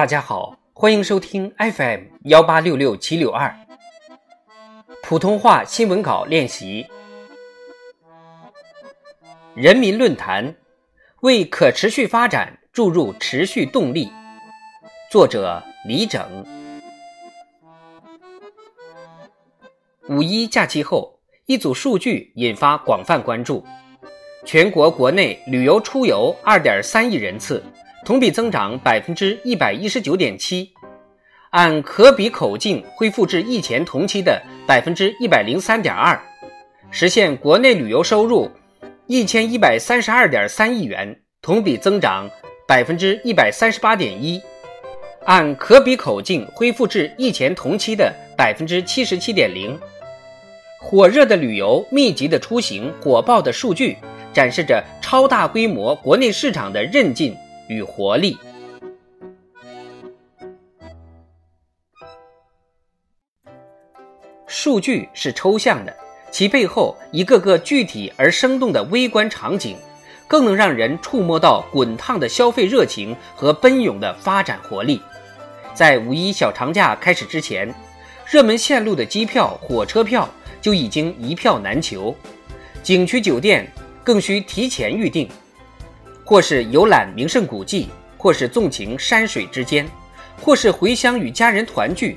大家好，欢迎收听 FM 幺八六六七六二普通话新闻稿练习。人民论坛为可持续发展注入持续动力。作者李整。五一假期后，一组数据引发广泛关注：全国国内旅游出游二点三亿人次。同比增长百分之一百一十九点七，按可比口径恢复至疫前同期的百分之一百零三点二，实现国内旅游收入一千一百三十二点三亿元，同比增长百分之一百三十八点一，按可比口径恢复至疫前同期的百分之七十七点零。火热的旅游、密集的出行、火爆的数据，展示着超大规模国内市场的韧劲。与活力。数据是抽象的，其背后一个个具体而生动的微观场景，更能让人触摸到滚烫的消费热情和奔涌的发展活力。在五一小长假开始之前，热门线路的机票、火车票就已经一票难求，景区酒店更需提前预订。或是游览名胜古迹，或是纵情山水之间，或是回乡与家人团聚。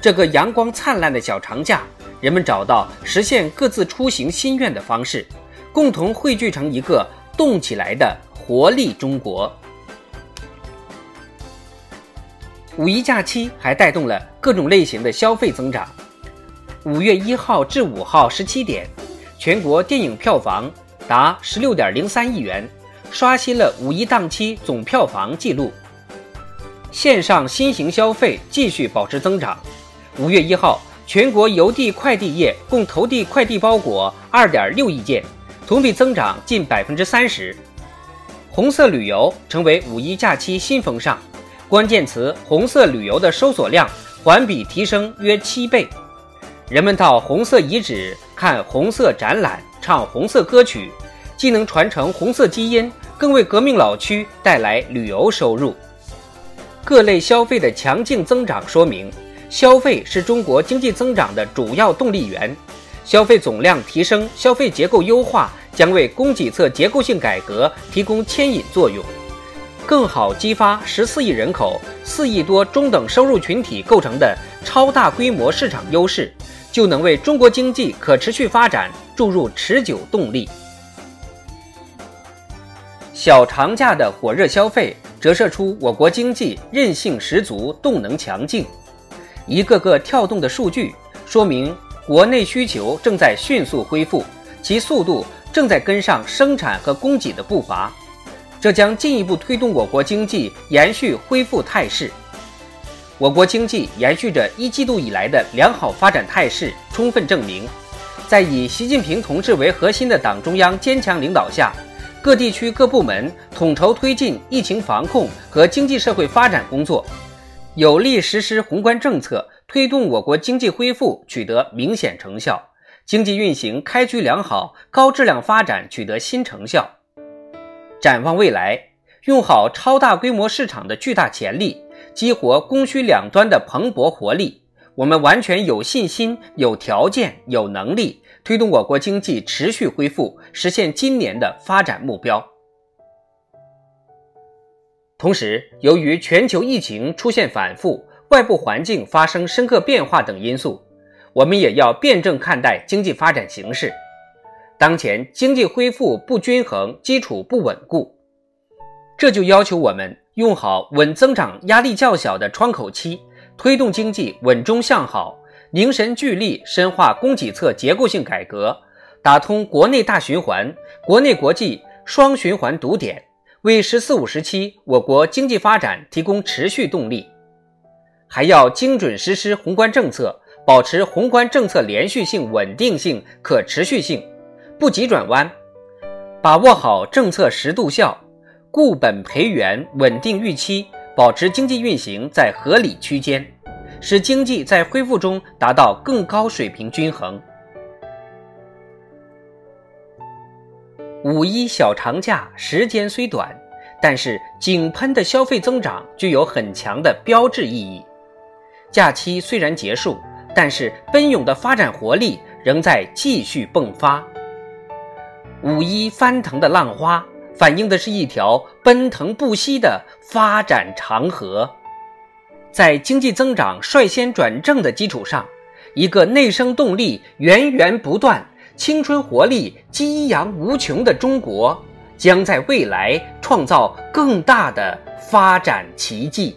这个阳光灿烂的小长假，人们找到实现各自出行心愿的方式，共同汇聚成一个动起来的活力中国。五一假期还带动了各种类型的消费增长。五月一号至五号十七点，全国电影票房达十六点零三亿元。刷新了五一档期总票房纪录，线上新型消费继续保持增长。五月一号，全国邮递快递业共投递快递包裹二点六亿件，同比增长近百分之三十。红色旅游成为五一假期新风尚，关键词“红色旅游”的搜索量环比提升约七倍。人们到红色遗址看红色展览，唱红色歌曲。既能传承红色基因，更为革命老区带来旅游收入。各类消费的强劲增长说明，消费是中国经济增长的主要动力源。消费总量提升、消费结构优化将为供给侧结构性改革提供牵引作用，更好激发十四亿人口、四亿多中等收入群体构成的超大规模市场优势，就能为中国经济可持续发展注入持久动力。小长假的火热消费，折射出我国经济韧性十足、动能强劲。一个个跳动的数据，说明国内需求正在迅速恢复，其速度正在跟上生产和供给的步伐。这将进一步推动我国经济延续恢复态势。我国经济延续着一季度以来的良好发展态势，充分证明，在以习近平同志为核心的党中央坚强领导下。各地区各部门统筹推进疫情防控和经济社会发展工作，有力实施宏观政策，推动我国经济恢复取得明显成效，经济运行开局良好，高质量发展取得新成效。展望未来，用好超大规模市场的巨大潜力，激活供需两端的蓬勃活力，我们完全有信心、有条件、有能力。推动我国经济持续恢复，实现今年的发展目标。同时，由于全球疫情出现反复、外部环境发生深刻变化等因素，我们也要辩证看待经济发展形势。当前经济恢复不均衡，基础不稳固，这就要求我们用好稳增长压力较小的窗口期，推动经济稳中向好。凝神聚力，深化供给侧结构性改革，打通国内大循环、国内国际双循环堵点，为“十四五”时期我国经济发展提供持续动力。还要精准实施宏观政策，保持宏观政策连续性、稳定性、可持续性，不急转弯，把握好政策适度效，固本培元，稳定预期，保持经济运行在合理区间。使经济在恢复中达到更高水平均衡。五一小长假时间虽短，但是井喷的消费增长具有很强的标志意义。假期虽然结束，但是奔涌的发展活力仍在继续迸发。五一翻腾的浪花，反映的是一条奔腾不息的发展长河。在经济增长率先转正的基础上，一个内生动力源源不断、青春活力激扬无穷的中国，将在未来创造更大的发展奇迹。